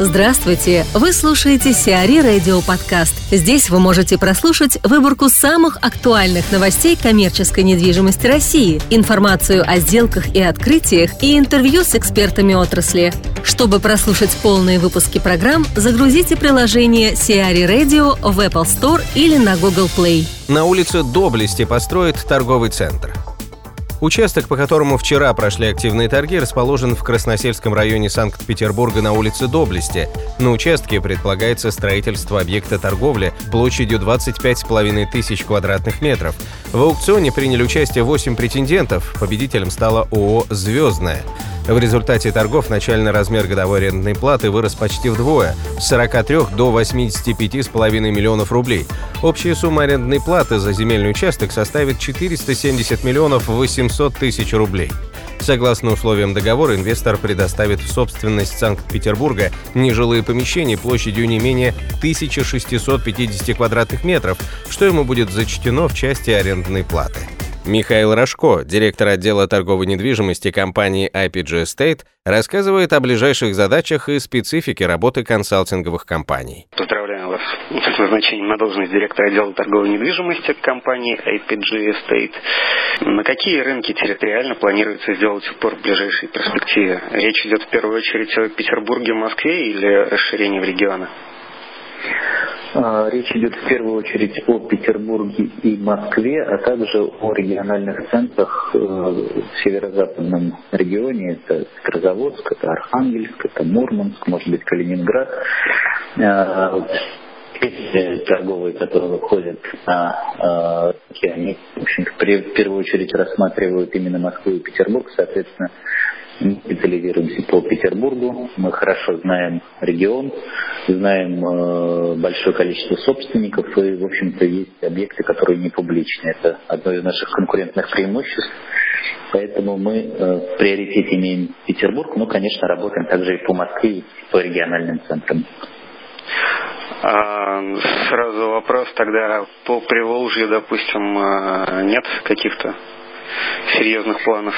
Здравствуйте! Вы слушаете Сиари Радио Подкаст. Здесь вы можете прослушать выборку самых актуальных новостей коммерческой недвижимости России, информацию о сделках и открытиях и интервью с экспертами отрасли. Чтобы прослушать полные выпуски программ, загрузите приложение Сиари Radio в Apple Store или на Google Play. На улице Доблести построит торговый центр. Участок, по которому вчера прошли активные торги, расположен в Красносельском районе Санкт-Петербурга на улице Доблести. На участке предполагается строительство объекта торговли площадью 25,5 тысяч квадратных метров. В аукционе приняли участие 8 претендентов. Победителем стала ООО «Звездная». В результате торгов начальный размер годовой арендной платы вырос почти вдвое – с 43 до 85,5 миллионов рублей. Общая сумма арендной платы за земельный участок составит 470 миллионов 800 тысяч рублей. Согласно условиям договора, инвестор предоставит в собственность Санкт-Петербурга нежилые помещения площадью не менее 1650 квадратных метров, что ему будет зачтено в части арендной платы. Михаил Рожко, директор отдела торговой недвижимости компании IPG Estate, рассказывает о ближайших задачах и специфике работы консалтинговых компаний. Поздравляю вас с назначением на должность директора отдела торговой недвижимости компании IPG Estate. На какие рынки территориально планируется сделать упор в ближайшей перспективе? Речь идет в первую очередь о Петербурге, Москве или расширении в регионы? А, речь идет в первую очередь о Петербурге и Москве, а также о региональных центрах э, в северо-западном регионе. Это Петрозаводск, это Архангельск, это Мурманск, может быть Калининград. А, торговые, которые выходят на рынки, они, в общем в первую очередь рассматривают именно Москву и Петербург, соответственно, специализируемся по Петербургу, мы хорошо знаем регион, знаем э, большое количество собственников и, в общем-то, есть объекты, которые не публичны. Это одно из наших конкурентных преимуществ. Поэтому мы э, приоритете имеем Петербург, но, конечно, работаем также и по Москве, и по региональным центрам. А, сразу вопрос тогда по Приволжью, допустим, э, нет каких-то серьезных планов?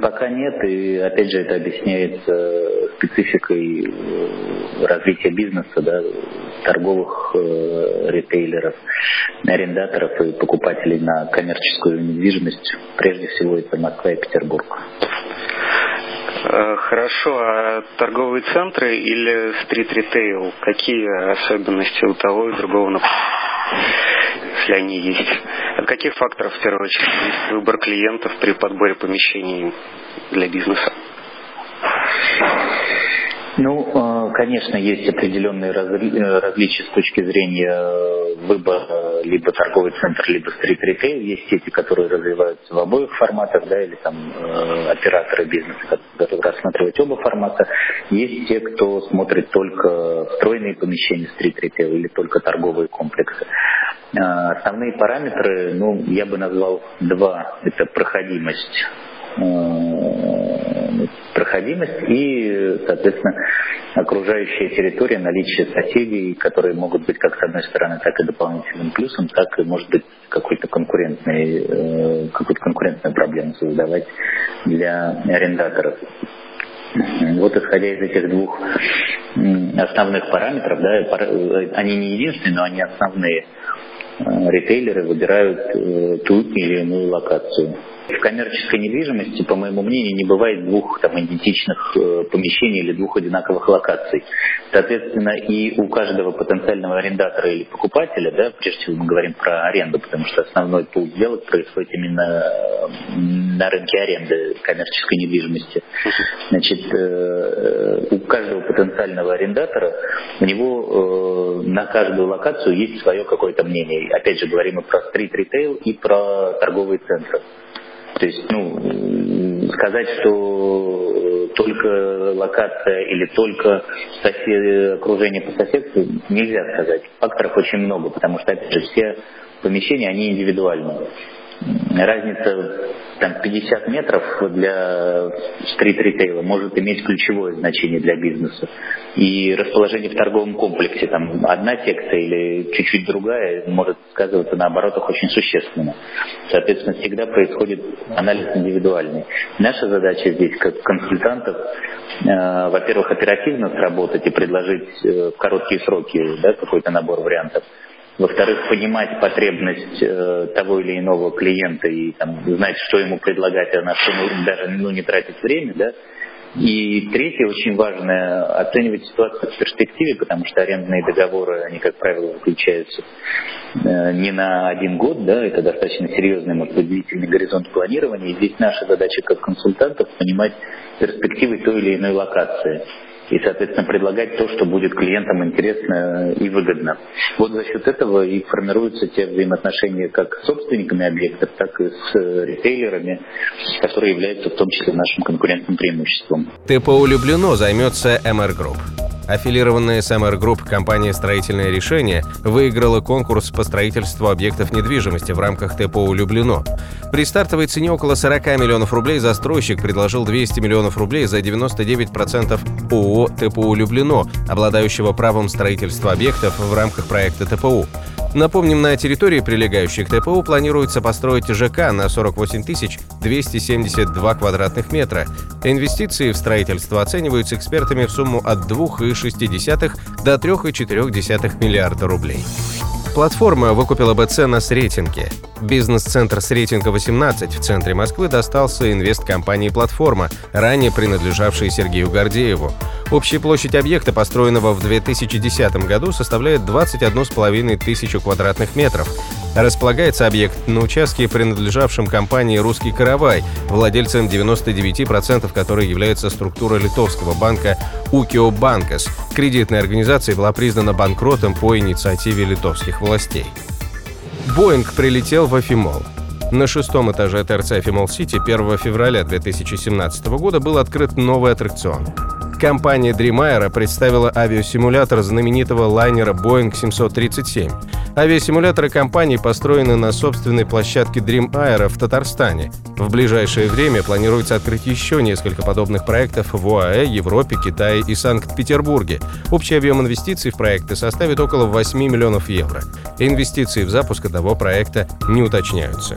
Пока нет, и опять же это объясняется спецификой э, развития бизнеса, да, торговых э, ритейлеров, арендаторов и покупателей на коммерческую недвижимость. Прежде всего это Москва и Петербург. Э, хорошо, а торговые центры или стрит-ритейл? Какие особенности у того и другого если они есть? От каких факторов, в первую очередь, зависит выбор клиентов при подборе помещений для бизнеса? Ну, а, конечно, есть определенные э, различия с точки зрения выбора либо торговый центр, либо стрит-ритейл. Есть сети, которые развиваются в обоих форматах, да, или там э, операторы бизнеса, которые рассматривают оба формата. Есть те, кто смотрит только встроенные помещения стрит-ритейл или только торговые комплексы. А, основные параметры, ну, я бы назвал два. Это проходимость э, проходимость и, соответственно, окружающая территория, наличие соседей, которые могут быть как с одной стороны, так и дополнительным плюсом, так и, может быть, какой-то конкурентный, э, какую-то конкурентную проблему создавать для арендаторов. Вот исходя из этих двух основных параметров, да, э, они не единственные, но они основные, ритейлеры выбирают э, ту или иную локацию. В коммерческой недвижимости, по моему мнению, не бывает двух там, идентичных э, помещений или двух одинаковых локаций. Соответственно, и у каждого потенциального арендатора или покупателя, да, прежде всего мы говорим про аренду, потому что основной пул сделок происходит именно на рынке аренды коммерческой недвижимости. Значит, у каждого потенциального арендатора у него на каждую локацию есть свое какое-то мнение опять же, говорим и про стрит-ритейл, и про торговые центры. То есть, ну, сказать, что только локация или только сосед, окружение по соседству нельзя сказать. Факторов очень много, потому что, опять же, все помещения, они индивидуальны. Разница там 50 метров для стрит-ритейла может иметь ключевое значение для бизнеса. И расположение в торговом комплексе, там одна секция или чуть-чуть другая, может сказываться на оборотах очень существенно. Соответственно, всегда происходит анализ индивидуальный. Наша задача здесь, как консультантов, э, во-первых, оперативно сработать и предложить э, в короткие сроки да, какой-то набор вариантов во-вторых, понимать потребность э, того или иного клиента и там, знать, что ему предлагать, а на что ну, даже ну, не тратить время, да. И третье, очень важное, оценивать ситуацию в перспективе, потому что арендные договоры, они, как правило, заключаются э, не на один год, да, это достаточно серьезный, может быть, длительный горизонт планирования. И здесь наша задача как консультантов понимать перспективы той или иной локации и, соответственно, предлагать то, что будет клиентам интересно и выгодно. Вот за счет этого и формируются те взаимоотношения как с собственниками объектов, так и с ритейлерами, которые являются в том числе нашим конкурентным преимуществом. ТПО «Люблено» займется MR Group. Аффилированная с MR Group компания «Строительное решение» выиграла конкурс по строительству объектов недвижимости в рамках ТПО «Люблено». При стартовой цене около 40 миллионов рублей застройщик предложил 200 миллионов рублей за 99% ООО «ТПУ Люблено», обладающего правом строительства объектов в рамках проекта ТПУ. Напомним, на территории, прилегающей к ТПУ, планируется построить ЖК на 48 272 квадратных метра. Инвестиции в строительство оцениваются экспертами в сумму от 2,6 до 3,4 миллиарда рублей. Платформа выкупила БЦ на Сретенке. Бизнес-центр Сретенка 18 в центре Москвы достался инвесткомпании «Платформа», ранее принадлежавшей Сергею Гордееву. Общая площадь объекта, построенного в 2010 году, составляет 21,5 тысячу квадратных метров. Располагается объект на участке, принадлежавшем компании «Русский каравай», владельцем 99% которой является структура литовского банка «Укио Банкас». Кредитная организация была признана банкротом по инициативе литовских властей. Боинг прилетел в Афимол. На шестом этаже ТРЦ Афимол Сити 1 февраля 2017 года был открыт новый аттракцион. Компания Dream представила авиасимулятор знаменитого лайнера Boeing 737. Авиасимуляторы компании построены на собственной площадке Dream Air в Татарстане. В ближайшее время планируется открыть еще несколько подобных проектов в ОАЭ, Европе, Китае и Санкт-Петербурге. Общий объем инвестиций в проекты составит около 8 миллионов евро. Инвестиции в запуск одного проекта не уточняются.